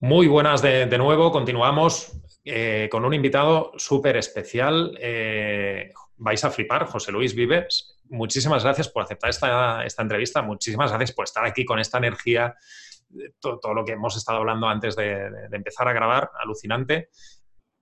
Muy buenas de, nuevo, continuamos eh, con un invitado súper especial. Eh, vais a flipar, José Luis Vives. Muchísimas gracias por aceptar esta, entrevista, muchísimas gracias por estar aquí con esta energía, todo, lo que hemos estado hablando antes de empezar a grabar, alucinante.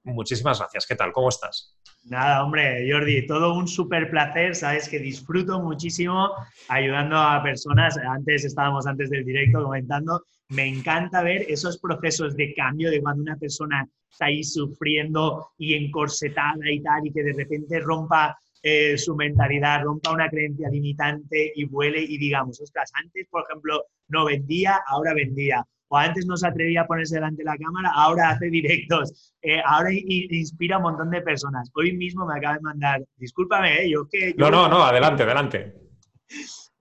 Muchísimas gracias. ¿Qué tal? ¿Cómo estás? Nada, hombre, Jordi, todo un súper placer, sabes que disfruto muchísimo ayudando a personas, antes estábamos antes del directo comentando, me encanta ver esos procesos de cambio de cuando una persona está ahí sufriendo y encorsetada y tal, y que de repente rompa eh, su mentalidad, rompa una creencia limitante y vuele y digamos, ostras, antes, por ejemplo, no vendía, ahora vendía o antes no se atrevía a ponerse delante de la cámara, ahora hace directos, eh, ahora inspira a un montón de personas. Hoy mismo me acaba de mandar, discúlpame, ¿eh? yo que... no, no, no, adelante, adelante.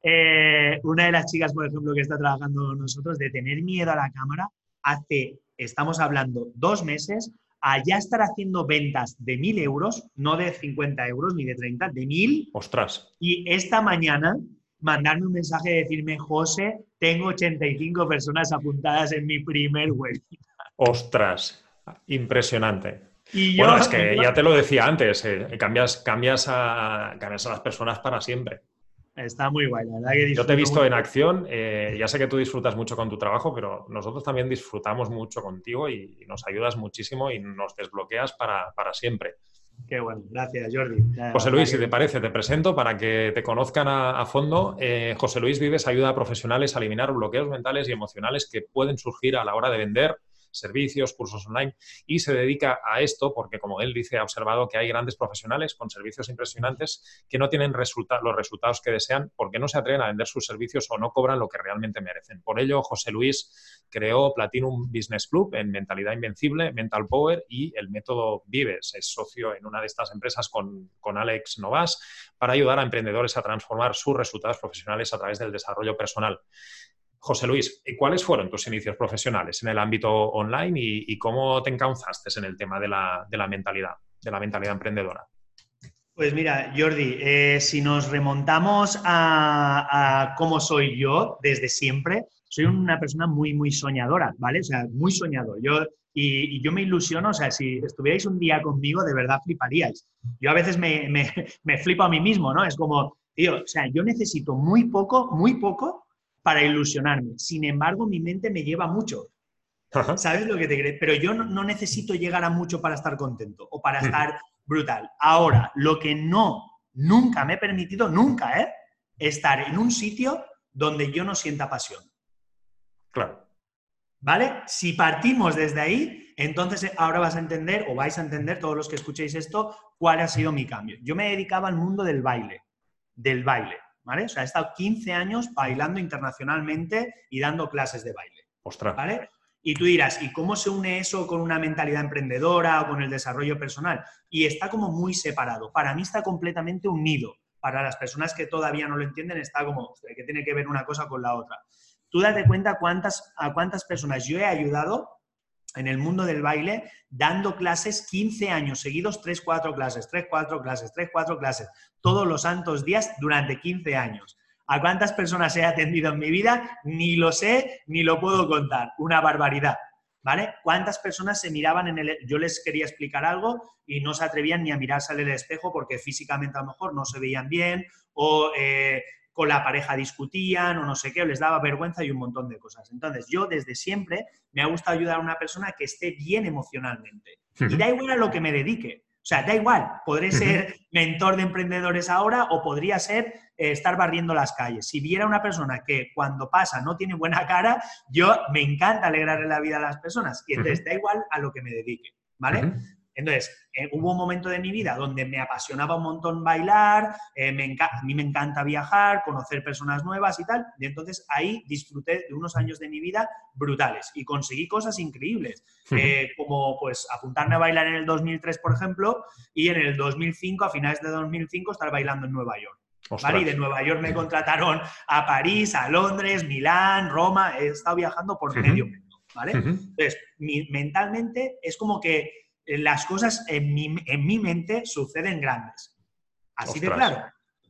Eh, una de las chicas, por ejemplo, que está trabajando con nosotros, de tener miedo a la cámara, hace, estamos hablando, dos meses, a ya estar haciendo ventas de mil euros, no de 50 euros ni de 30, de mil. Ostras. Y esta mañana mandarme un mensaje y decirme, José, tengo 85 personas apuntadas en mi primer webinar. Ostras, impresionante. Y yo, bueno, es que ya te lo decía antes, eh, cambias, cambias, a, cambias a las personas para siempre. Está muy guay, la verdad que Yo te he visto en acción, eh, ya sé que tú disfrutas mucho con tu trabajo, pero nosotros también disfrutamos mucho contigo y, nos ayudas muchísimo y nos desbloqueas para, para siempre. Qué bueno, gracias Jordi. José Luis, si te parece, te presento para que te conozcan a, fondo. Eh, José Luis Vives ayuda a profesionales a eliminar bloqueos mentales y emocionales que pueden surgir a la hora de vender servicios, cursos online y se dedica a esto porque, como él dice, ha observado que hay grandes profesionales con servicios impresionantes que no tienen los resultados que desean porque no se atreven a vender sus servicios o no cobran lo que realmente merecen. Por ello, José Luis creó Platinum Business Club en Mentalidad Invencible, Mental Power y el método Vives. Es socio en una de estas empresas con, con Alex Novas para ayudar a emprendedores a transformar sus resultados profesionales a través del desarrollo personal. José Luis, ¿cuáles fueron tus inicios profesionales en el ámbito online y, cómo te encauzaste en el tema de la, mentalidad, de la mentalidad emprendedora? Pues mira, Jordi, eh, si nos remontamos a, cómo soy yo desde siempre, soy una persona muy, muy soñadora, ¿vale? O sea, muy soñador. Yo, y, yo me ilusiono, o sea, si estuvierais un día conmigo, de verdad fliparíais. Yo a veces me, me, me flipo a mí mismo, ¿no? Es como, tío, o sea, yo necesito muy poco, muy poco para ilusionarme. Sin embargo, mi mente me lleva mucho. ¿Sabes lo que te crees? Pero yo no, necesito llegar a mucho para estar contento o para estar brutal. Ahora, lo que no, nunca me he permitido, nunca, ¿eh? Estar en un sitio donde yo no sienta pasión. Claro. ¿Vale? Si partimos desde ahí, entonces ahora vas a entender, o vais a entender todos los que escuchéis esto, cuál ha sido mi cambio. Yo me dedicaba al mundo del baile, del baile. ¿Vale? O sea, he estado 15 años bailando internacionalmente y dando clases de baile. Ostras. ¿Vale? Y tú dirás, ¿y cómo se une eso con una mentalidad emprendedora o con el desarrollo personal? Y está como muy separado. Para mí está completamente unido. Para las personas que todavía no lo entienden, está como, que tiene que ver una cosa con la otra. Tú date cuenta cuántas, a cuántas personas yo he ayudado en el mundo del baile dando clases 15 años seguidos, 3, 4 clases, 3, 4 clases, 3, 4 clases, todos los santos días durante 15 años. ¿A cuántas personas he atendido en mi vida? Ni lo sé, ni lo puedo contar. Una barbaridad. ¿Vale? ¿Cuántas personas se miraban en el... Yo les quería explicar algo y no se atrevían ni a mirarse al espejo porque físicamente a lo mejor no se veían bien o eh, con la pareja discutían o no sé qué, o les daba vergüenza y un montón de cosas. Entonces, yo desde siempre me ha gustado ayudar a una persona que esté bien emocionalmente. Y da igual a lo que me dedique. O sea, da igual, podré ser mentor de emprendedores ahora o podría ser eh, estar barriendo las calles. Si viera una persona que cuando pasa no tiene buena cara, yo me encanta alegrarle la vida a las personas. Y entonces da igual a lo que me dedique, ¿vale? Entonces, eh, hubo un momento de mi vida donde me apasionaba un montón bailar, eh, a mí me encanta viajar, conocer personas nuevas y tal, y entonces ahí disfruté de unos años de mi vida brutales y conseguí cosas increíbles, eh, como pues apuntarme a bailar en el 2003, por ejemplo, y en el 2005, a finales de 2005, estar bailando en Nueva York. ¿Vale? Y de Nueva York me contrataron a París, a Londres, Milán, Roma, he estado viajando por medio mundo, ¿vale? Entonces, mentalmente es como que las cosas en mi, en mi mente suceden grandes. Así de claro.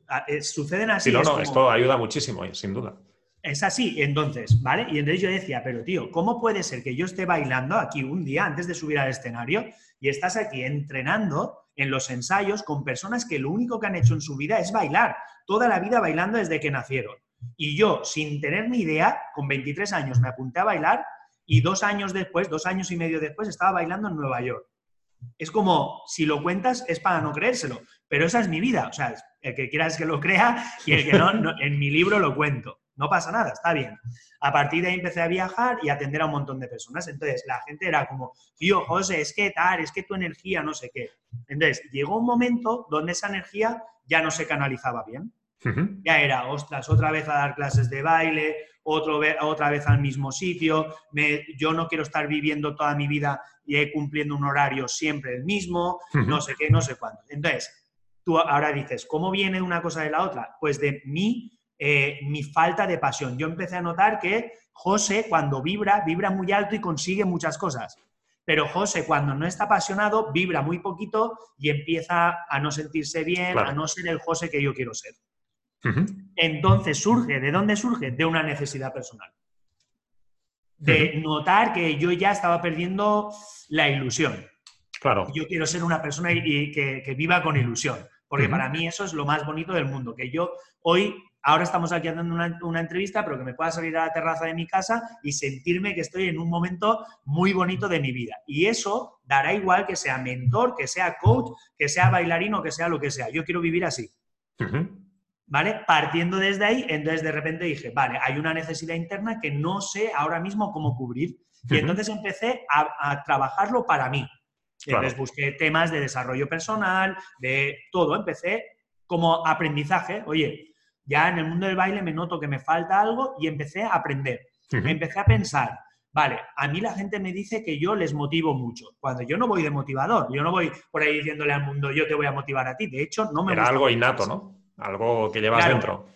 Ah, eh, suceden así. Sí, no, no, esto ayuda muchísimo, eh, sin duda. Es así, entonces, ¿vale? Y entonces yo decía, pero tío, ¿cómo puede ser que yo esté bailando aquí un día antes de subir al escenario y estás aquí entrenando en los ensayos con personas que lo único que han hecho en su vida es bailar, toda la vida bailando desde que nacieron? Y yo, sin tener ni idea, con 23 años me apunté a bailar y dos años después, dos años y medio después, estaba bailando en Nueva York. Es como, si lo cuentas, es para no creérselo, pero esa es mi vida. O sea, el que quiera es que lo crea y el que no en mi libro lo cuento. No pasa nada, está bien. A partir de ahí empecé a viajar y a atender a un montón de personas. Entonces, la gente era como, tío, José, es que tal, es que tu energía, no sé qué. Entonces, llegó un momento donde esa energía ya no se canalizaba bien. Ya era, ostras, otra vez a dar clases de baile, otro otra vez al mismo sitio, yo no quiero estar viviendo toda mi vida y cumpliendo un horario siempre el mismo, no sé qué, no sé cuánto. Entonces, tú ahora dices, ¿cómo viene una cosa de la otra? Pues de mí eh, mi falta de pasión. Yo empecé a notar que José, cuando vibra, vibra muy alto y consigue muchas cosas. Pero José, cuando no está apasionado, vibra muy poquito y empieza a no sentirse bien, a no ser el José que yo quiero ser. Entonces surge, ¿de dónde surge? De una necesidad personal. De notar que yo ya estaba perdiendo la ilusión. Claro. Yo quiero ser una persona que, viva con ilusión, porque para mí eso es lo más bonito del mundo, que yo hoy ahora estamos aquí haciendo una, entrevista, pero que me pueda salir a la terraza de mi casa y sentirme que estoy en un momento muy bonito de mi vida. Y eso dará igual que sea mentor, que sea coach, que sea bailarino, que sea lo que sea. Yo quiero vivir así. ¿Vale? Partiendo desde ahí, entonces de repente dije, vale, hay una necesidad interna que no sé ahora mismo cómo cubrir. Y entonces empecé a, trabajarlo para mí. Entonces busqué temas de desarrollo personal, de todo. Empecé como aprendizaje. Oye, ya en el mundo del baile me noto que me falta algo y empecé a aprender. Empecé a pensar, vale, a mí la gente me dice que yo les motivo mucho, cuando yo no voy de motivador, yo no voy por ahí diciéndole al mundo, yo te voy a motivar a ti, de hecho no me... Era algo innato, ¿no? Algo que llevas dentro.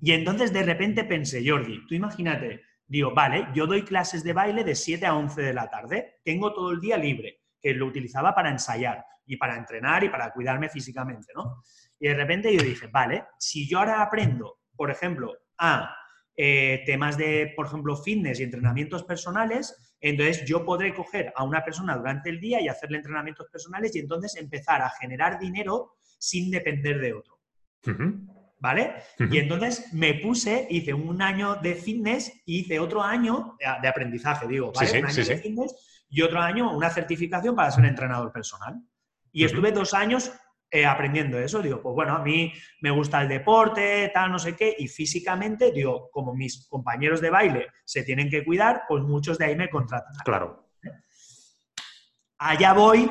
Y entonces de repente pensé, Jordi, tú imagínate, digo, vale, yo doy clases de baile de 7 a 11 de la tarde, tengo todo el día libre, que lo utilizaba para ensayar y para entrenar y para cuidarme físicamente, ¿no? Y de repente yo dije, vale, si yo ahora aprendo, por ejemplo, a eh, temas de, por ejemplo, fitness y entrenamientos personales, entonces yo podré coger a una persona durante el día y hacerle entrenamientos personales y entonces empezar a generar dinero sin depender de otro. ¿Vale? Y entonces me puse, hice un año de fitness y hice otro año de, aprendizaje, digo, ¿vale? un año de fitness y otro año una certificación para ser entrenador personal. Y estuve dos años eh, aprendiendo eso. Digo, pues bueno, a mí me gusta el deporte, tal, no sé qué, y físicamente, digo, como mis compañeros de baile se tienen que cuidar, pues muchos de ahí me contratan. Claro. Allá voy,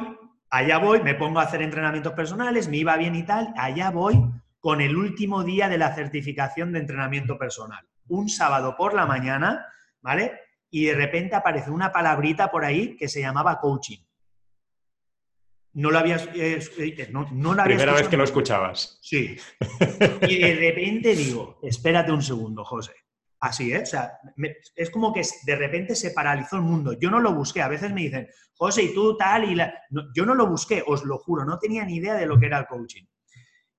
allá voy, me pongo a hacer entrenamientos personales, me iba bien y tal, allá voy con el último día de la certificación de entrenamiento personal. Un sábado por la mañana, ¿vale? Y de repente aparece una palabrita por ahí que se llamaba coaching no lo habías... Eh, eh, no, Primera vez que lo escuchabas. Sí. Y de repente digo, espérate un segundo, José. Así, ¿eh? O sea, es como que de repente se paralizó el mundo. Yo no lo busqué. A veces me dicen, José, y tú tal, y la... yo no lo busqué, os lo juro, no tenía ni idea de lo que era el coaching.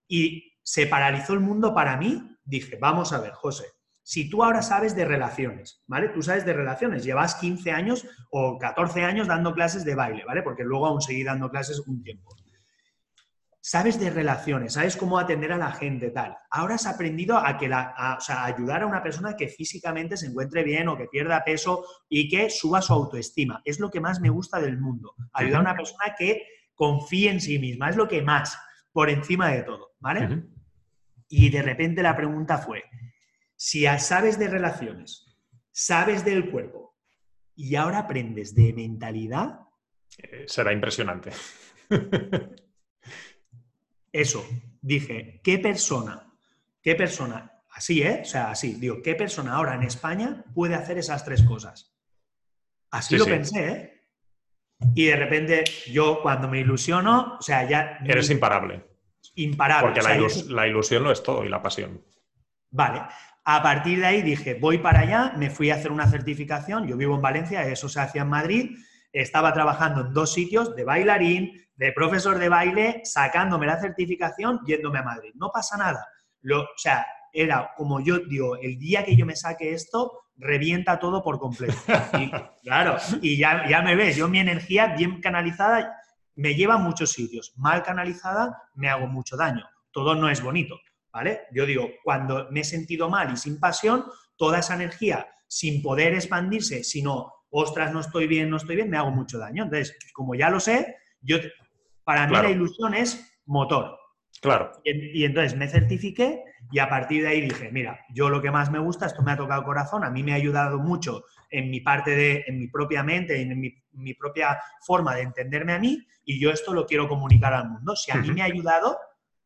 Y se paralizó el mundo para mí. Dije, vamos a ver, José, si tú ahora sabes de relaciones, ¿vale? Tú sabes de relaciones, llevas 15 años o 14 años dando clases de baile, ¿vale? Porque luego aún seguí dando clases un tiempo. Sabes de relaciones, sabes cómo atender a la gente, tal. Ahora has aprendido a, que la, ayudar a una persona que físicamente se encuentre bien o que pierda peso y que suba su autoestima. Es lo que más me gusta del mundo. Ayudar a una persona que confíe en sí misma. Es lo que más, por encima de todo, ¿vale? Y de repente la pregunta fue, si sabes de relaciones, sabes del cuerpo y ahora aprendes de mentalidad... Eh, será impresionante. Eso, dije, ¿qué persona, qué persona, así, ¿eh? O sea, así, digo, ¿qué persona ahora en España puede hacer esas tres cosas? Así lo pensé, ¿eh? Y de repente yo cuando me ilusiono, o sea, ya... Eres imparable. Imparable. Porque la, ilusión lo es todo y la pasión. Vale, a partir de ahí dije, voy para allá, me fui a hacer una certificación, yo vivo en Valencia, eso se hacía en Madrid, estaba trabajando en dos sitios de bailarín, de profesor de baile, sacándome la certificación, yéndome a Madrid. No pasa nada. Lo, o sea, era como yo digo, el día que yo me saque esto, revienta todo por completo. Y, claro, y ya, ya me ves, yo mi energía bien canalizada me lleva a muchos sitios. Mal canalizada, me hago mucho daño. Todo no es bonito, ¿vale? Yo digo, cuando me he sentido mal y sin pasión, toda esa energía, sin poder expandirse, sino, ostras, no estoy bien, no estoy bien, me hago mucho daño. Entonces, como ya lo sé, yo, para mí la ilusión es motor. Claro. Y, entonces me certifiqué y a partir de ahí dije, mira, yo lo que más me gusta, esto me ha tocado el corazón, a mí me ha ayudado mucho en mi parte de, en mi propia mente, en mi, propia forma de entenderme a mí y yo esto lo quiero comunicar al mundo. Si a mí me ha ayudado,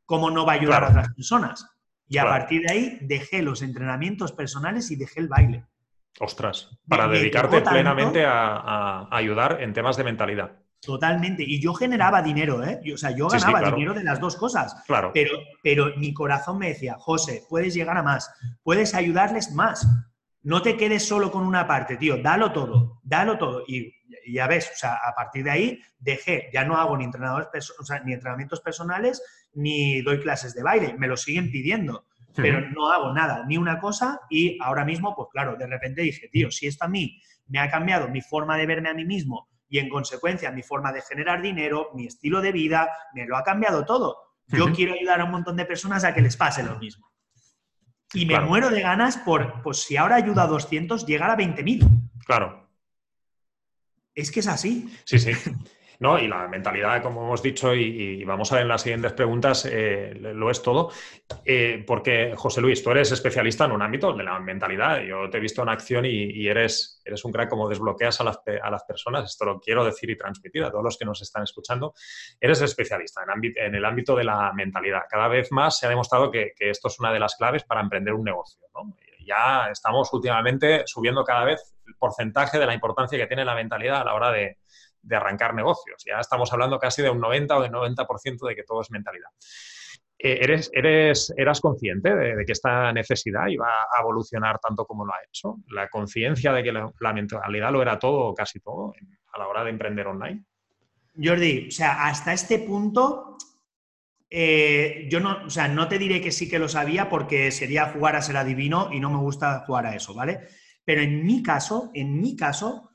¿cómo no va a ayudar a otras personas? Y a partir de ahí dejé los entrenamientos personales y dejé el baile. Ostras, para dedicarte plenamente a ayudar en temas de mentalidad. Totalmente. Y yo generaba dinero, ¿eh? o sea, yo ganaba dinero de las dos cosas. Claro. Pero, pero mi corazón me decía, José, puedes llegar a más, puedes ayudarles más. No te quedes solo con una parte, tío, dalo todo, dalo todo. Y, ya ves, o sea, a partir de ahí dejé, ya no hago ni entrenadores, ni entrenamientos personales, ni doy clases de baile, me lo siguen pidiendo, pero no hago nada, ni una cosa. Y ahora mismo, pues claro, de repente dije, tío, si esto a mí me ha cambiado mi forma de verme a mí mismo, y en consecuencia mi forma de generar dinero, mi estilo de vida, me lo ha cambiado todo. Yo quiero ayudar a un montón de personas a que les pase lo mismo. Y me muero de ganas por, pues si ahora ayuda a 200, llegar a 20.000. Claro. Es que es así. Sí, sí. ¿no? Y la mentalidad, como hemos dicho, y, vamos a ver en las siguientes preguntas, eh, lo es todo. Eh, porque, José Luis, tú eres especialista en un ámbito de la mentalidad. Yo te he visto en acción y, eres, eres un crack como desbloqueas a las, a las, personas. Esto lo quiero decir y transmitir a todos los que nos están escuchando. Eres especialista en, en el ámbito de la mentalidad. Cada vez más se ha demostrado que, que esto es una de las claves para emprender un negocio. ¿no? Ya estamos últimamente subiendo cada vez el porcentaje de la importancia que tiene la mentalidad a la hora de, de arrancar negocios. Ya estamos hablando casi de un 90 o de 90% de que todo es mentalidad. Eh, ¿Eres, eres, ¿Eras consciente de, que esta necesidad iba a evolucionar tanto como lo ha hecho? ¿La conciencia de que la, mentalidad lo era todo o casi todo a la hora de emprender online? Jordi, o sea, hasta este punto eh, yo no, o sea, no te diré que sí que lo sabía porque sería jugar a ser adivino y no me gusta jugar a eso, ¿vale? Pero en mi caso, en mi caso,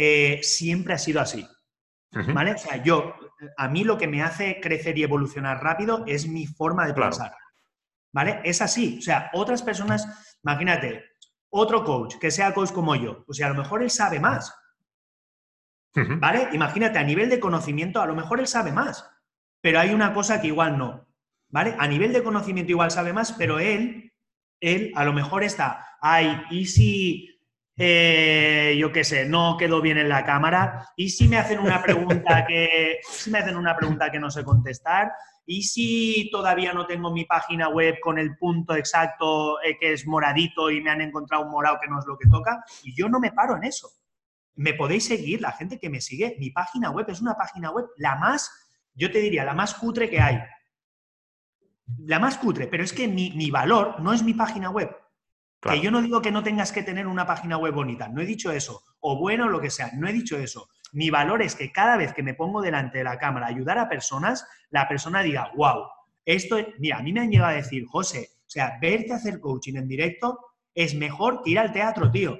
eh, siempre ha sido así. ¿Vale? O sea, yo, a mí lo que me hace crecer y evolucionar rápido es mi forma de pensar. ¿Vale? Es así. O sea, otras personas, imagínate, otro coach que sea coach como yo, o sea, a lo mejor él sabe más. ¿Vale? Imagínate, a nivel de conocimiento, a lo mejor él sabe más, pero hay una cosa que igual no. ¿Vale? A nivel de conocimiento igual sabe más, pero él, él a lo mejor está, ay, ¿y si eh, yo qué sé, no quedó bien en la cámara, y si me hacen una pregunta que, si me hacen una pregunta que no sé contestar, y si todavía no tengo mi página web con el punto exacto eh, que es moradito y me han encontrado un morado que no es lo que toca, y yo no me paro en eso. Me podéis seguir, la gente que me sigue, mi página web es una página web la más, yo te diría, la más cutre que hay. La más cutre, pero es que mi, mi valor no es mi página web, que yo no digo que no tengas que tener una página web bonita, no he dicho eso, o bueno, lo que sea, no he dicho eso. Mi valor es que cada vez que me pongo delante de la cámara a ayudar a personas, la persona diga, wow, esto, mira, a mí me han llegado a decir, José, o sea, verte hacer coaching en directo es mejor que ir al teatro, tío.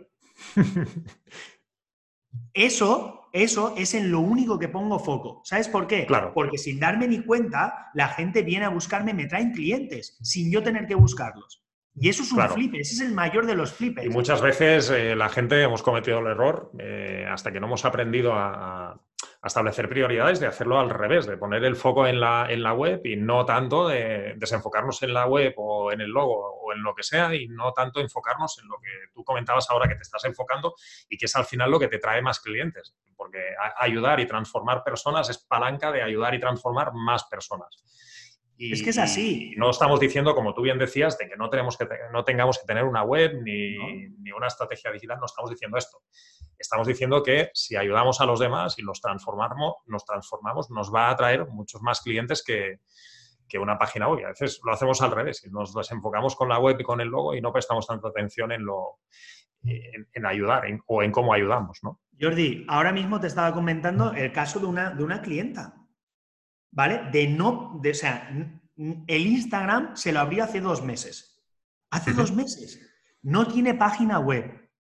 eso, eso es en lo único que pongo foco. ¿Sabes por qué? Claro. Porque sin darme ni cuenta, la gente viene a buscarme, me traen clientes, sin yo tener que buscarlos. Y eso es un flip, ese es el mayor de los flips. Y muchas veces eh, la gente hemos cometido el error, eh, hasta que no hemos aprendido a, establecer prioridades, de hacerlo al revés, de poner el foco en la, en la web y no tanto de desenfocarnos en la web o en el logo o en lo que sea y no tanto enfocarnos en lo que tú comentabas ahora que te estás enfocando y que es al final lo que te trae más clientes. Porque ayudar y transformar personas es palanca de ayudar y transformar más personas es que es así. No estamos diciendo, como tú bien decías, de que no, tenemos que, no tengamos que tener una web ni, una estrategia digital, no estamos diciendo esto. Estamos diciendo que si ayudamos a los demás y los transformamos, nos transformamos, nos va a atraer muchos más clientes que, una página web. A veces lo hacemos al revés, nos desenfocamos con la web y con el logo y no prestamos tanta atención en lo en, ayudar o en cómo ayudamos, ¿no? Jordi, ahora mismo te estaba comentando el caso de una, de una clienta. ¿Vale? De no, de, o sea, el Instagram se lo abrió hace dos meses, Hace dos meses. No tiene página web.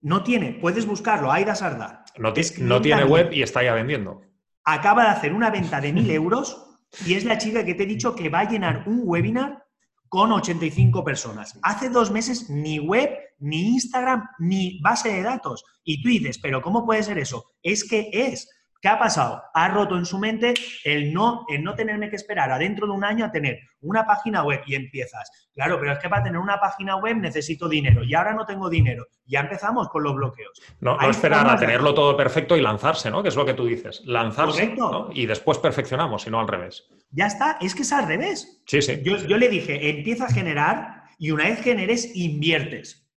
No tiene. Puedes buscarlo, Aida Sarda. No, no tiene web y está ya vendiendo. Acaba de hacer una venta de mil euros y es la chica que te he dicho que va a llenar un webinar con 85 personas. Hace dos meses ni web, ni Instagram, ni base de datos. Y tú dices, pero ¿cómo puede ser eso? Es que es. ¿Qué ha pasado? Ha roto en su mente el no, el no tenerme que esperar a dentro de un año a tener una página web y empiezas. Claro, pero es que para tener una página web necesito dinero y ahora no tengo dinero. Ya empezamos con los bloqueos. No, no esperar a tenerlo todo perfecto y lanzarse, ¿no? Que es lo que tú dices. Lanzarse y después perfeccionamos, y no al revés. Ya está, es que es al revés. Sí, sí. Yo, yo le dije, empieza a generar y una vez generes, inviertes.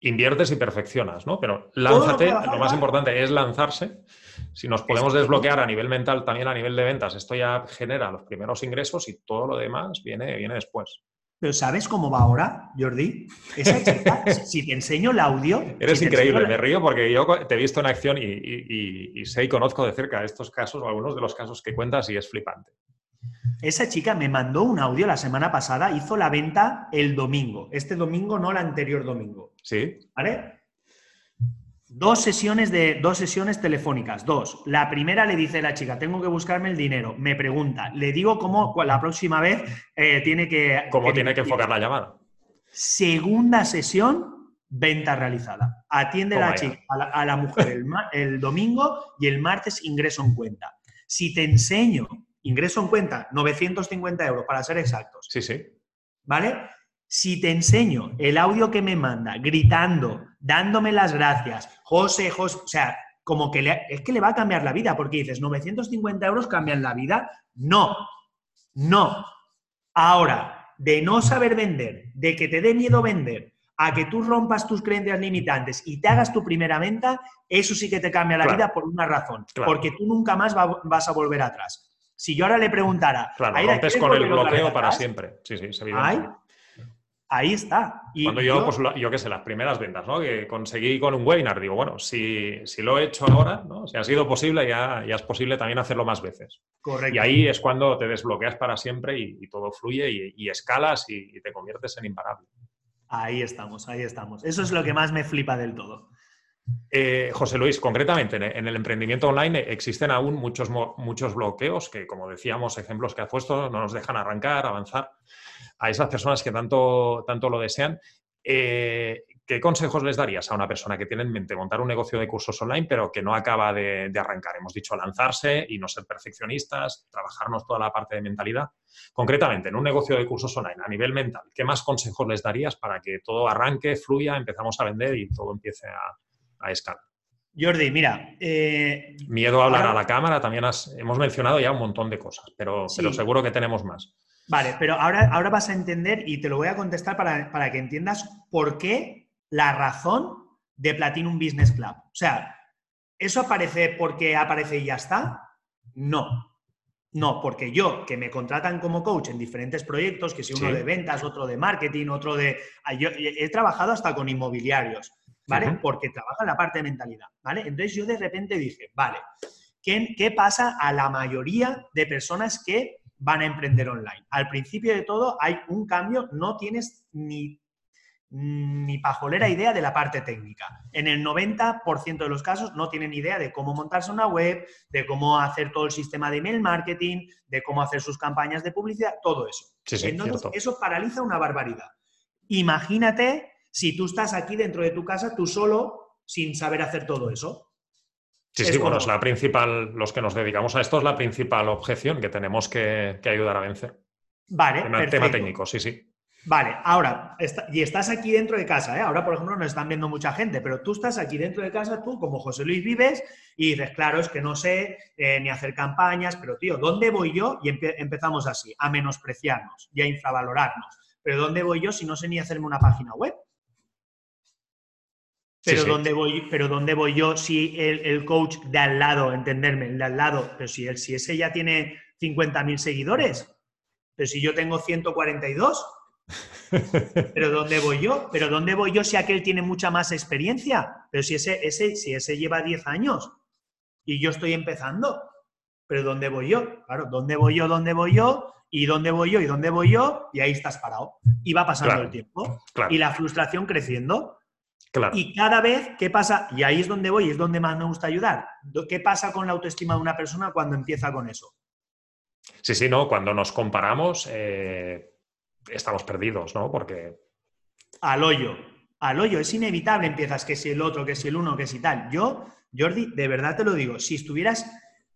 Inviertes y perfeccionas, ¿no? Pero lánzate, lo más importante es lanzarse si nos podemos desbloquear a nivel mental, también a nivel de ventas, esto ya genera los primeros ingresos y todo lo demás viene, viene después. Pero ¿sabes cómo va ahora, Jordi? Esa chica, si te enseño el audio... Eres increíble, me río porque yo te he visto en acción y, sé y conozco de cerca estos casos, o algunos de los casos que cuentas y es flipante. Esa chica me mandó un audio la semana pasada, hizo la venta el domingo. Este domingo, no el anterior domingo. Sí. ¿Vale? Dos sesiones, de, dos sesiones telefónicas, dos. La primera le dice la chica, tengo que buscarme el dinero. Me pregunta, le digo cómo la próxima vez eh, tiene que... ¿Cómo tiene que enfocar la llamada? Segunda sesión, venta realizada. Atiende la chica, a la, mujer el, el domingo y el martes ingreso en cuenta. Si te enseño ingreso en cuenta, 950 euros para ser exactos. Sí, sí. ¿Vale? Si te enseño el audio que me manda, gritando, dándome las gracias, José, José, o sea, como que le, es que le va a cambiar la vida, porque dices, 950 euros cambian la vida. No, no. Ahora, de no saber vender, de que te dé miedo vender, a que tú rompas tus creencias limitantes y te hagas tu primera venta, eso sí que te cambia la vida por una razón, porque tú nunca más vas a volver atrás. Si yo ahora le preguntara... Claro, rompes con el bloqueo para siempre. Sí, sí, se Ahí está. Cuando yo, pues yo qué sé, las primeras ventas, ¿no? Que conseguí con un webinar, digo, bueno, si, si lo he hecho ahora, ¿no? Si ha sido posible, ya, ya es posible también hacerlo más veces. Correcto. Y ahí es cuando te desbloqueas para siempre y, todo fluye y, escalas y, te conviertes en imparable. Ahí estamos, ahí estamos. Eso es lo que más me flipa del todo. Eh, José Luis, concretamente en el emprendimiento online existen aún muchos, muchos bloqueos que, como decíamos, ejemplos que has puesto, no nos dejan arrancar, avanzar a esas personas que tanto, tanto lo desean. Eh, ¿Qué consejos les darías a una persona que tiene en mente montar un negocio de cursos online, pero que no acaba de, arrancar? Hemos dicho lanzarse y no ser perfeccionistas, trabajarnos toda la parte de mentalidad. Concretamente, en un negocio de cursos online, a nivel mental, ¿qué más consejos les darías para que todo arranque, fluya, empezamos a vender y todo empiece a, escalar? Jordi, mira. Eh, Miedo a hablar a la cámara, también hemos mencionado ya un montón de cosas, pero, pero seguro que tenemos más. Vale, pero ahora, ahora vas a entender y te lo voy a contestar para, que entiendas por qué la razón de Platinum Business Club. O sea, ¿eso aparece porque aparece y ya está? No. No, porque yo, que me contratan como coach en diferentes proyectos, que si uno de ventas, otro de marketing, otro de... Yo he trabajado hasta con inmobiliarios, ¿vale? Porque trabaja en la parte de mentalidad, ¿vale? Entonces yo de repente dije, vale, ¿qué, ¿qué pasa a la mayoría de personas que van a emprender online. Al principio de todo hay un cambio, no tienes ni, ni pajolera idea de la parte técnica. En el 90% de los casos no tienen idea de cómo montarse una web, de cómo hacer todo el sistema de email marketing, de cómo hacer sus campañas de publicidad, todo eso. Entonces, eso paraliza una barbaridad. Imagínate si tú estás aquí dentro de tu casa, tú solo, sin saber hacer todo eso. Sí, sí, bueno, es la principal, los que nos dedicamos a esto es la principal objeción que tenemos que, ayudar a vencer. Vale. El tema técnico, sí, sí. Vale, ahora, y estás aquí dentro de casa, ¿eh? ahora por ejemplo nos están viendo mucha gente, pero tú estás aquí dentro de casa, tú como José Luis vives y dices, claro, es que no sé eh, ni hacer campañas, pero tío, ¿dónde voy yo? Y empezamos así, a menospreciarnos y a infravalorarnos. Pero ¿dónde voy yo si no sé ni hacerme una página web? Pero, ¿dónde voy, pero ¿dónde voy yo si el, coach de al lado, entenderme, el de al lado, pero si, si ese ya tiene 50.000 seguidores, pero si yo tengo 142, pero ¿dónde voy yo? ¿Pero dónde voy yo si aquel tiene mucha más experiencia? Pero si ese, ese, si ese lleva 10 años y yo estoy empezando, ¿pero dónde voy yo? Claro, ¿dónde voy yo? ¿Dónde voy yo? ¿Y dónde voy yo? ¿Y dónde voy yo? Y ahí estás parado. Y va pasando el tiempo. Y la frustración creciendo. Y cada vez, ¿qué pasa? Y ahí es donde voy, es donde más me gusta ayudar. ¿Qué pasa con la autoestima de una persona cuando empieza con eso? Sí, sí, no, cuando nos comparamos eh, estamos perdidos, ¿no? Porque... Al hoyo, al hoyo, es inevitable, empiezas que si el otro, que si el uno, que si tal. Yo, Jordi, de verdad te lo digo, si estuvieras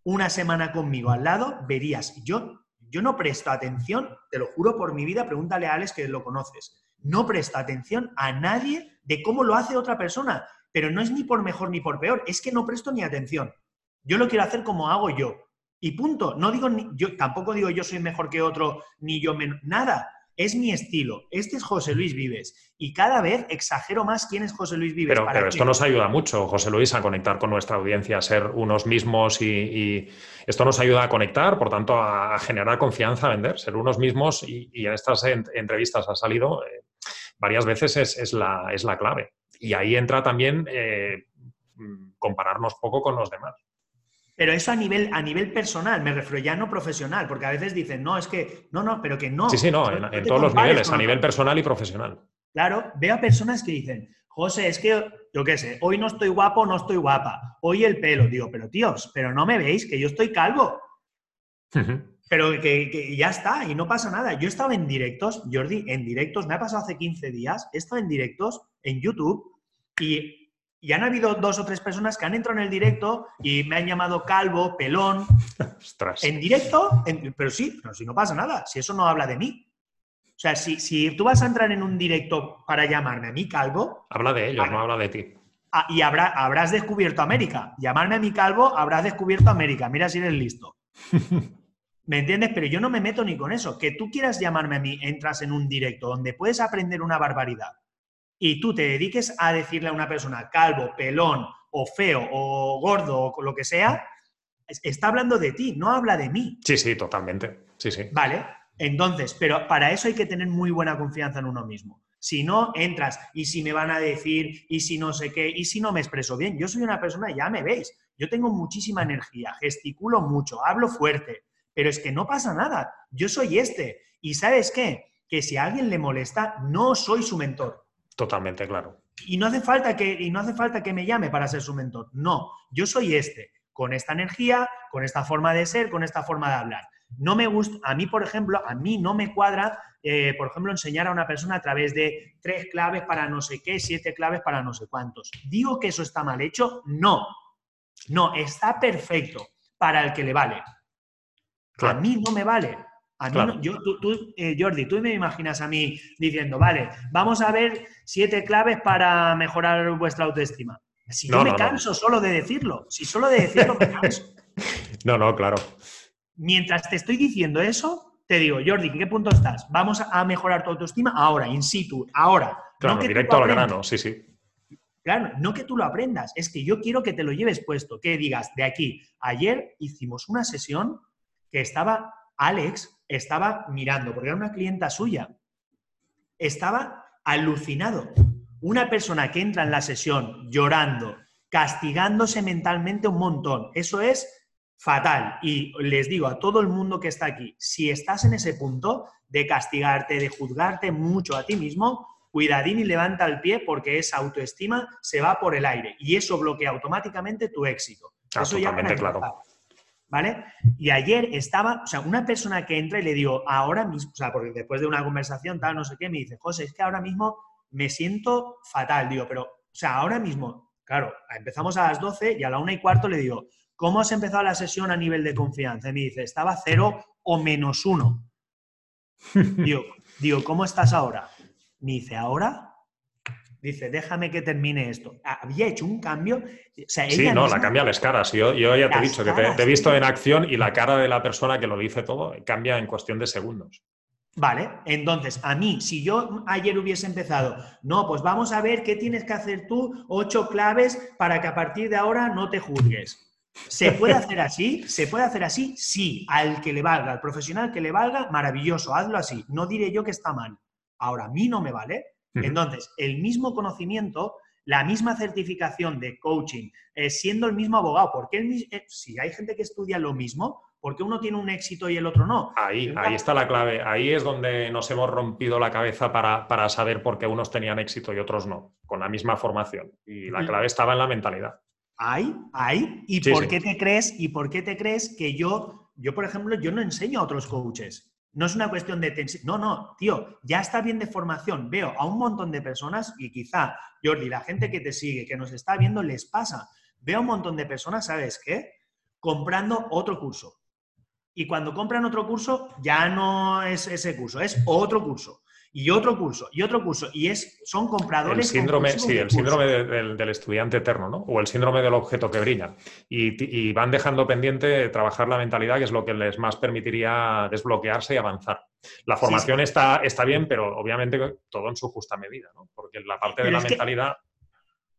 una semana conmigo al lado, verías, yo, yo no presto atención, te lo juro por mi vida, pregúntale a Alex que lo conoces, no presto atención a nadie de cómo lo hace otra persona, pero no es ni por mejor ni por peor, es que no presto ni atención. Yo lo quiero hacer como hago yo. Y punto. No digo ni, yo tampoco digo yo soy mejor que otro, ni yo menos. Nada. Es mi estilo. Este es José Luis Vives. Y cada vez exagero más quién es José Luis Vives. Pero, esto nos ayuda mucho, José Luis, a conectar con nuestra audiencia, a ser unos mismos y, esto nos ayuda a conectar, por tanto, a generar confianza, a vender, ser unos mismos y, en estas entrevistas ha salido eh, varias veces es, la, es, la, clave. Y ahí entra también eh, compararnos poco con los demás. Pero eso a nivel, a nivel personal, me refiero ya no profesional, porque a veces dicen, no, es que, no, no, pero que no. Sí, sí, no, en, todos los niveles, a nivel personal y profesional. Claro, veo a personas que dicen, José, es que, yo qué sé, hoy no estoy guapo, no estoy guapa, hoy el pelo, digo, pero tíos, pero no me veis, que yo estoy calvo. Pero que, que, ya está, y no pasa nada. Yo he estado en directos, Jordi, en directos, me ha pasado hace 15 días, he estado en directos en YouTube y y han habido dos o tres personas que han entrado en el directo y me han llamado calvo, pelón. En directo, pero sí, pero si no pasa nada, si eso no habla de mí. O sea, si, si tú vas a entrar en un directo para llamarme a mí calvo. Habla de ellos, no habla de ti. Ah, y habrá, habrás descubierto América. Llamarme a mi calvo, habrás descubierto América. Mira si eres listo. ¿Me entiendes? Pero yo no me meto ni con eso. Que tú quieras llamarme a mí, entras en un directo donde puedes aprender una barbaridad y tú te dediques a decirle a una persona calvo, pelón o feo o gordo o lo que sea, está hablando de ti, no habla de mí. Sí, sí, totalmente. Sí, sí. Vale. Entonces, pero para eso hay que tener muy buena confianza en uno mismo. Si no, entras y si me van a decir y si no sé qué y si no me expreso bien. Yo soy una persona, ya me veis, yo tengo muchísima energía, gesticulo mucho, hablo fuerte, pero es que no pasa nada. Yo soy este. Y sabes qué? Que si a alguien le molesta, no soy su mentor. Totalmente claro. Y no hace falta que, y no hace falta que me llame para ser su mentor. No, yo soy este, con esta energía, con esta forma de ser, con esta forma de hablar. No me gusta, a mí, por ejemplo, a mí no me cuadra, eh, por ejemplo, enseñar a una persona a través de tres claves para no sé qué, siete claves para no sé cuántos. ¿Digo que eso está mal hecho? No. No, está perfecto para el que le vale. A mí no me vale. A mí yo, tú, eh, Jordi, tú me imaginas a mí diciendo, vale, vamos a ver siete claves para mejorar vuestra autoestima. Si no, yo me canso solo de decirlo, si solo de decirlo me canso. No, no, claro. Mientras te estoy diciendo eso, te digo, Jordi, ¿en qué punto estás? Vamos a mejorar tu autoestima ahora, in situ, ahora. Claro, directo al grano, sí, sí. Claro, no que tú lo aprendas, es que yo quiero que te lo lleves puesto, que digas, de aquí, ayer hicimos una sesión que estaba Alex estaba mirando, porque era una clienta suya. Estaba alucinado. Una persona que entra en la sesión llorando, castigándose mentalmente un montón, eso es fatal. Y les digo a todo el mundo que está aquí, si estás en ese punto de castigarte, de juzgarte mucho a ti mismo, cuidadín y levanta el pie porque esa autoestima se va por el aire y eso bloquea automáticamente tu éxito. Ah, eso ya claro. ¿Vale? Y ayer estaba, o sea, una persona que entra y le digo, ahora mismo, o sea, porque después de una conversación, tal, no sé qué, me dice, José, es que ahora mismo me siento fatal, digo, pero, o sea, ahora mismo, claro, empezamos a las 12 y a la una y cuarto le digo, ¿cómo has empezado la sesión a nivel de confianza? Y me dice, estaba cero o menos uno. digo, digo, ¿cómo estás ahora? Me dice, ¿ahora? Dice, déjame que termine esto. Había hecho un cambio. sí, no, la cambia las caras. Yo, yo ya te he dicho que te, he visto en acción y la cara de la persona que lo dice todo cambia en cuestión de segundos. Vale, entonces a mí, si yo ayer hubiese empezado, no, pues vamos a ver qué tienes que hacer tú, ocho claves para que a partir de ahora no te juzgues. ¿Se puede hacer así? ¿Se puede hacer así? Sí, al que le valga, al profesional que le valga, maravilloso, hazlo así. No diré yo que está mal. Ahora, a mí no me vale. Entonces, el mismo conocimiento, la misma certificación de coaching, eh, siendo el mismo abogado, porque eh, si hay gente que estudia lo mismo, ¿Por qué uno tiene un éxito y el otro no? Ahí, ahí está la clave. Ahí es donde nos hemos rompido la cabeza para, para saber por qué unos tenían éxito y otros no, con la misma formación. Y la clave estaba en la mentalidad. Ahí, ahí. ¿Y por qué te crees? ¿Y por qué te crees que yo, yo, por ejemplo, yo no enseño a otros coaches? No es una cuestión de... No, no, tío, ya está bien de formación. Veo a un montón de personas y quizá, Jordi, la gente que te sigue, que nos está viendo, les pasa. Veo a un montón de personas, ¿sabes qué? Comprando otro curso. Y cuando compran otro curso, ya no es ese curso, es otro curso y otro curso, y otro curso, y es, son compradores. El síndrome, sí, el síndrome del, estudiante eterno, ¿no? O el síndrome del objeto que brilla. Y, van dejando pendiente trabajar la mentalidad, que es lo que les más permitiría desbloquearse y avanzar. La formación Está, está bien, pero obviamente todo en su justa medida, ¿no? Porque la parte de la mentalidad.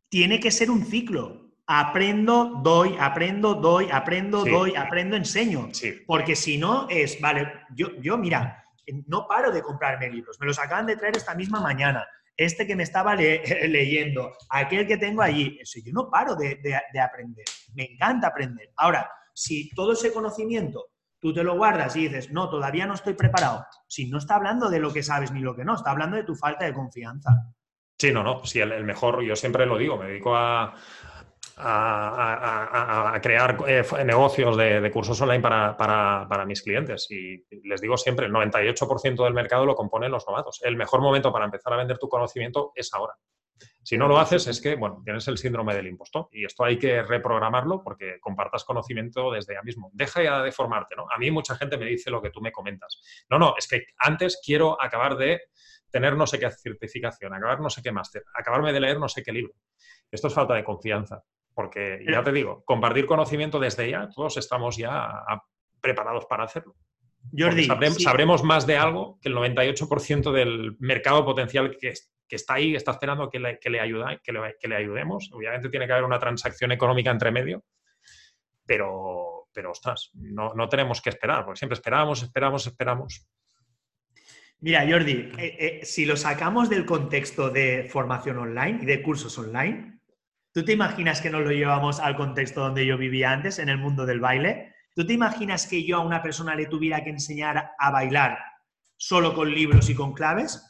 Tiene que ser un ciclo. Aprendo, doy, aprendo, doy, aprendo, doy, aprendo, enseño. Sí. Porque si no es, vale, yo, yo mira, no paro de comprarme libros. Me los acaban de traer esta misma mañana. Este que me estaba leyendo, aquel que tengo allí. Yo no paro de, aprender. Me encanta aprender. Ahora, si todo ese conocimiento tú te lo guardas y dices, no, todavía no estoy preparado, si no está hablando de lo que sabes ni lo que no, está hablando de tu falta de confianza. Sí, no, no. Sí, el mejor, yo siempre lo digo, me dedico a, a, crear eh, negocios de, cursos online para, mis clientes. Y les digo siempre, el 98% del mercado lo componen los novatos. El mejor momento para empezar a vender tu conocimiento es ahora. Si no lo haces es que, bueno, tienes el síndrome del impostor y esto hay que reprogramarlo porque compartas conocimiento desde ya mismo. Deja ya de formarte, ¿no? A mí mucha gente me dice lo que tú me comentas. No, no, es que antes quiero acabar de tener no sé qué certificación, acabar no sé qué máster, acabarme de leer no sé qué libro. Esto es falta de confianza. Porque ya te digo, compartir conocimiento desde ya, todos estamos ya preparados para hacerlo. Jordi, sabremos más de algo que el 98% del mercado potencial que, está ahí, está esperando que le, que le, que le, ayudemos. Obviamente tiene que haber una transacción económica entre medio, pero, pero ostras, no, tenemos que esperar, porque siempre esperamos, esperamos, esperamos. Mira, Jordi, eh, eh, si lo sacamos del contexto de formación online y de cursos online, ¿Tú te imaginas que nos lo llevamos al contexto donde yo vivía antes, en el mundo del baile? ¿Tú te imaginas que yo a una persona le tuviera que enseñar a bailar solo con libros y con claves?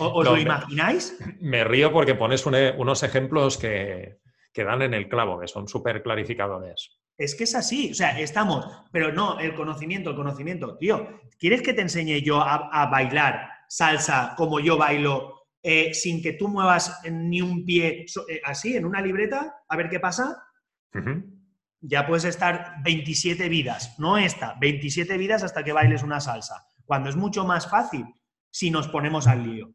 ¿Os lo imagináis? Me río porque pones unos ejemplos que, dan en el clavo, que son súper clarificadores. Es que es así, o sea, estamos, pero no, el conocimiento, el conocimiento. Tío, ¿quieres que te enseñe yo a bailar salsa como yo bailo eh, sin que tú muevas ni un pie eh, así en una libreta, a ver qué pasa, ya puedes estar 27 vidas, no esta, 27 vidas hasta que bailes una salsa, cuando es mucho más fácil si nos ponemos al lío.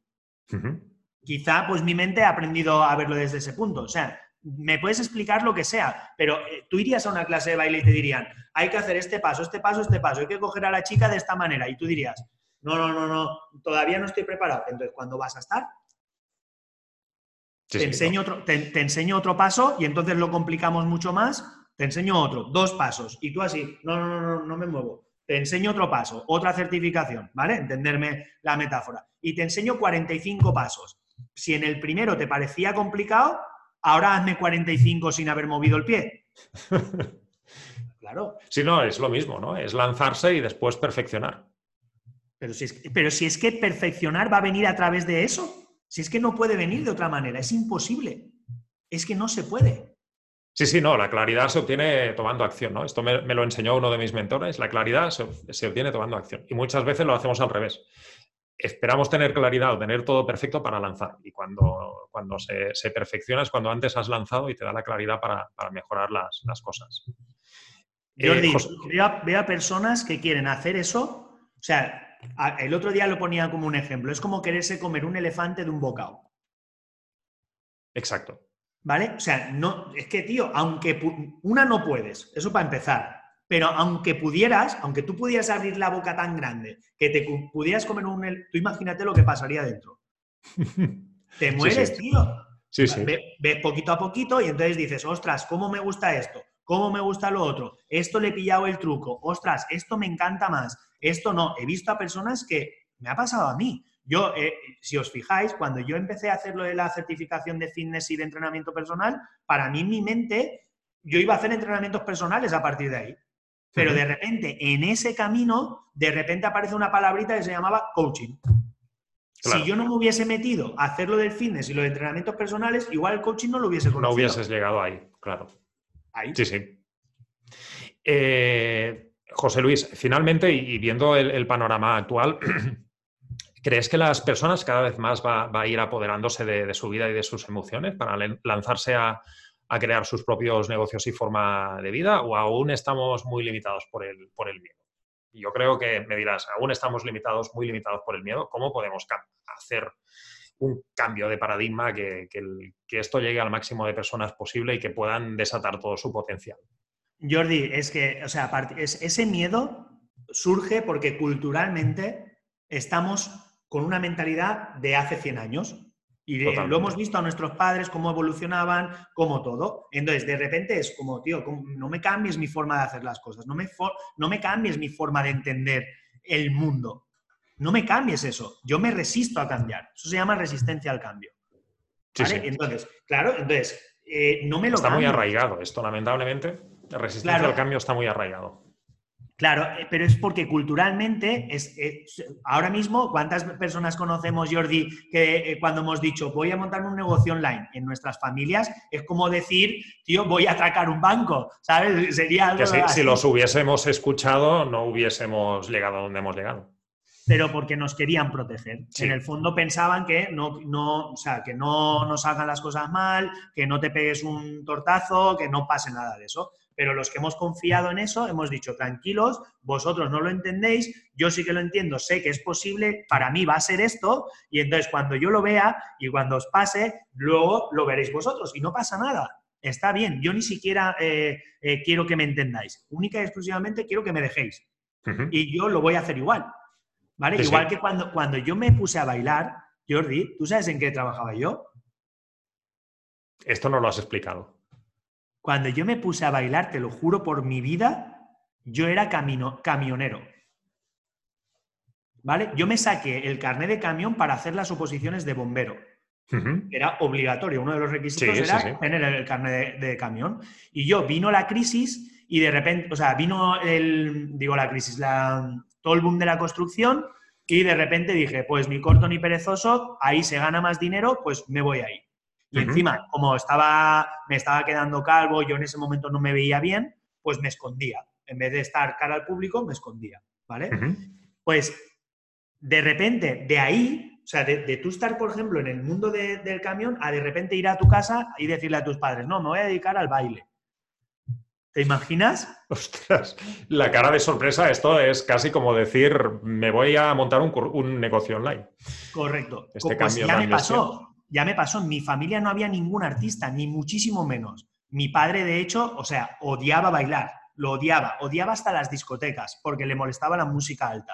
Quizá pues mi mente ha aprendido a verlo desde ese punto, o sea, me puedes explicar lo que sea, pero eh, tú irías a una clase de baile y te dirían, hay que hacer este paso, este paso, este paso, hay que coger a la chica de esta manera, y tú dirías, no, no, no, no, todavía no estoy preparado. Entonces, ¿cuándo vas a estar? Te, enseño otro, te, enseño otro paso y entonces lo complicamos mucho más. Te enseño otro, dos pasos. Y tú así, no, no, no, no, no me muevo. Te enseño otro paso, otra certificación, ¿vale? Entenderme la metáfora. Y te enseño 45 pasos. Si en el primero te parecía complicado, ahora hazme 45 sin haber movido el pie. claro. Sí, no, es lo mismo, ¿no? Es lanzarse y después perfeccionar. Pero si, es, pero si es que perfeccionar va a venir a través de eso. Si es que no puede venir de otra manera, es imposible. Es que no se puede. Sí, sí, no, la claridad se obtiene tomando acción, ¿no? Esto me, lo enseñó uno de mis mentores, la claridad se, obtiene tomando acción. Y muchas veces lo hacemos al revés. Esperamos tener claridad o tener todo perfecto para lanzar. Y cuando, cuando se, perfecciona es cuando antes has lanzado y te da la claridad para, mejorar las, cosas. Jordi, eh, veo a personas que quieren hacer eso, o sea, el otro día lo ponía como un ejemplo. Es como quererse comer un elefante de un bocado. Exacto. ¿Vale? O sea, no, es que, tío, aunque una no puedes, eso para empezar, pero aunque pudieras, aunque tú pudieras abrir la boca tan grande que te pudieras comer un tú imagínate lo que pasaría dentro. Te mueres, tío. Sí, sí. Ves poquito a poquito y entonces dices, ostras, ¿cómo me gusta esto? ¿Cómo me gusta lo otro? Esto le he pillado el truco. Ostras, esto me encanta más. Esto no, he visto a personas que me ha pasado a mí. Yo, eh, si os fijáis, cuando yo empecé a hacer lo de la certificación de fitness y de entrenamiento personal, para mí en mi mente, yo iba a hacer entrenamientos personales a partir de ahí. Pero de repente, en ese camino, de repente aparece una palabrita que se llamaba coaching. Si yo no me hubiese metido a hacer lo del fitness y los entrenamientos personales, igual el coaching no lo hubiese conocido. No hubieses llegado ahí, claro. Sí, sí. Eh, José Luis, finalmente, y viendo el, panorama actual, ¿crees que las personas cada vez más va, a ir apoderándose de, su vida y de sus emociones para lanzarse a, a, crear sus propios negocios y forma de vida? ¿O aún estamos muy limitados por el, por el miedo? yo creo que me dirás, aún estamos limitados, muy limitados por el miedo. ¿Cómo podemos hacer un cambio de paradigma que, esto llegue al máximo de personas posible y que puedan desatar todo su potencial? Jordi, es que, o sea, ese miedo surge porque culturalmente estamos con una mentalidad de hace 100 años. Y lo hemos visto a nuestros padres, cómo evolucionaban, cómo todo. Entonces, de repente es como, tío, no me cambies mi forma de hacer las cosas, no me, no me cambies mi forma de entender el mundo. No me cambies eso. Yo me resisto a cambiar. Eso se llama resistencia al cambio. Entonces, claro, entonces, eh, no me lo Está muy arraigado esto, lamentablemente. La resistencia al cambio está muy arraigado. Claro, eh, pero es porque culturalmente, es, ahora mismo, ¿cuántas personas conocemos, Jordi, que eh, cuando hemos dicho voy a montarme un negocio online en nuestras familias, es como decir, tío, voy a atracar un banco, ¿sabes? Sería algo. Que si, los hubiésemos escuchado, no hubiésemos llegado a donde hemos llegado. Pero porque nos querían proteger. En el fondo pensaban que no, no, o sea, que no nos hagan las cosas mal, que no te pegues un tortazo, que no pase nada de eso pero los que hemos confiado en eso hemos dicho, tranquilos, vosotros no lo entendéis, yo sí que lo entiendo, sé que es posible, para mí va a ser esto, y entonces cuando yo lo vea y cuando os pase, luego lo veréis vosotros y no pasa nada. Está bien, yo ni siquiera eh, eh, quiero que me entendáis, única y exclusivamente quiero que me dejéis. Y yo lo voy a hacer igual. ¿Vale? igual que cuando, cuando yo me puse a bailar, Jordi, ¿tú sabes en qué trabajaba yo? Esto no lo has explicado. Cuando yo me puse a bailar, te lo juro por mi vida, yo era camino, camionero. ¿Vale? Yo me saqué el carnet de camión para hacer las oposiciones de bombero. Era obligatorio, uno de los requisitos era tener el carnet de, camión. Y yo vino la crisis y de repente, o sea, vino el, digo la crisis, la, todo el boom de la construcción y de repente dije, pues ni corto ni perezoso, ahí se gana más dinero, pues me voy ahí. Y encima, como estaba, me estaba quedando calvo, yo en ese momento no me veía bien, pues me escondía. En vez de estar cara al público, me escondía, ¿vale? Pues de repente, de ahí, o sea, de, tú estar, por ejemplo, en el mundo del camión, a de repente ir a tu casa y decirle a tus padres, no, me voy a dedicar al baile. ¿Te imaginas? Ostras, la cara de sorpresa, esto es casi como decir, me voy a montar un, negocio online. Correcto. Este pues ya me pasó ya me pasó, en mi familia no había ningún artista, ni muchísimo menos. Mi padre, de hecho, o sea, odiaba bailar, lo odiaba, odiaba hasta las discotecas, porque le molestaba la música alta.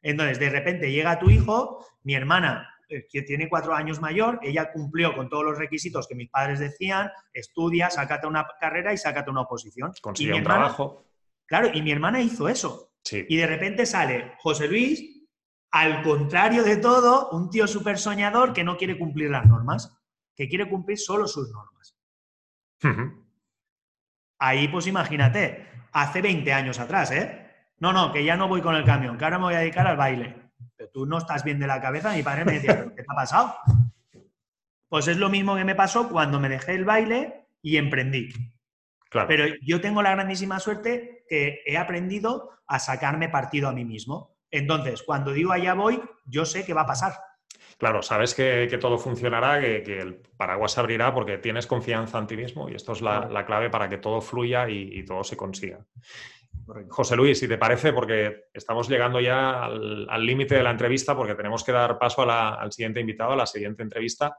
Entonces, de repente llega tu hijo, mi hermana, que tiene cuatro años mayor, ella cumplió con todos los requisitos que mis padres decían, estudia, sácate una carrera y sácate una oposición. Consigue un trabajo. Claro, y mi hermana hizo eso. Y de repente sale José Luis, al contrario de todo, un tío súper soñador que no quiere cumplir las normas, que quiere cumplir solo sus normas. Ahí, pues imagínate, hace 20 años atrás, ¿eh? No, no, que ya no voy con el camión, que ahora me voy a dedicar al baile. Pero tú no estás bien de la cabeza, mi padre me decía, ¿qué te ha pasado? Pues es lo mismo que me pasó cuando me dejé el baile y emprendí. Pero yo tengo la grandísima suerte que he aprendido a sacarme partido a mí mismo. Entonces, cuando digo allá voy, yo sé que va a pasar. Claro, sabes que, todo funcionará, que, el paraguas se abrirá porque tienes confianza en ti mismo y esto es la, clave para que todo fluya y, todo se consiga. José Luis, si te parece, porque estamos llegando ya al límite de la entrevista porque tenemos que dar paso al siguiente invitado, a la siguiente entrevista.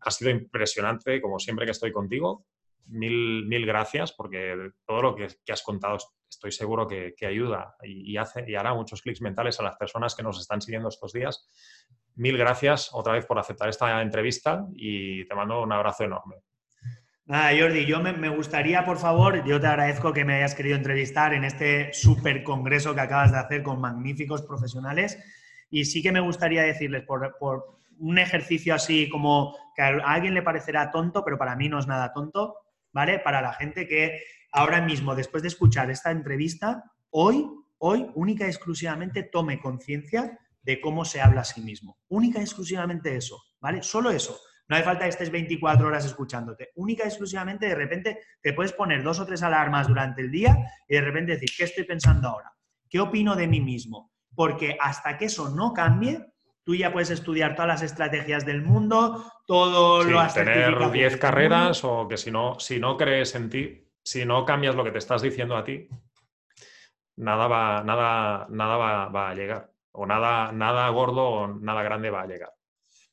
Ha sido impresionante, como siempre que estoy contigo mil, mil gracias porque todo lo que, has contado estoy seguro que, ayuda y, hace, y hará muchos clics mentales a las personas que nos están siguiendo estos días. Mil gracias otra vez por aceptar esta entrevista y te mando un abrazo enorme. Nada, Jordi, yo me, gustaría, por favor, yo te agradezco que me hayas querido entrevistar en este super congreso que acabas de hacer con magníficos profesionales. Y sí que me gustaría decirles, por, por un ejercicio así como que a alguien le parecerá tonto, pero para mí no es nada tonto, ¿vale? Para la gente que ahora mismo, después de escuchar esta entrevista, hoy, hoy, única y exclusivamente tome conciencia de cómo se habla a sí mismo. Única y exclusivamente eso, ¿vale? Solo eso. No hace falta que estés 24 horas escuchándote. Única y exclusivamente, de repente, te puedes poner dos o tres alarmas durante el día y de repente decir, ¿qué estoy pensando ahora? ¿Qué opino de mí mismo? Porque hasta que eso no cambie, tú ya puedes estudiar todas las estrategias del mundo, todo lo has tener 10 carreras o que si no, si no crees en ti, si no cambias lo que te estás diciendo a ti, nada va, nada, nada va, a llegar. O nada, nada gordo o nada grande va a llegar.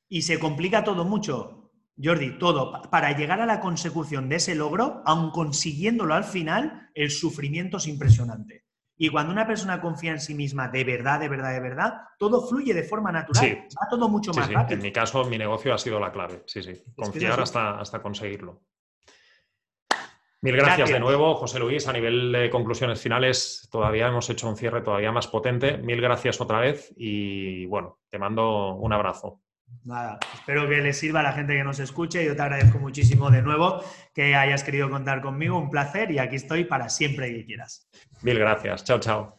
Y se complica todo mucho, Jordi, todo. Para llegar a la consecución de ese logro, aun consiguiéndolo al final, el sufrimiento es impresionante. Y cuando una persona confía en sí misma de verdad, de verdad, de verdad, todo fluye de forma natural. Sí. Va todo mucho más rápido. En mi caso, mi negocio ha sido la clave. Sí, sí. Confiar hasta, hasta conseguirlo. Mil gracias, de nuevo, José Luis. A nivel de conclusiones finales, todavía hemos hecho un cierre todavía más potente. Mil gracias otra vez y bueno, te mando un abrazo. Nada, espero que les sirva a la gente que nos escuche. Yo te agradezco muchísimo de nuevo que hayas querido contar conmigo. Un placer y aquí estoy para siempre que quieras. Mil gracias. Chao, chao.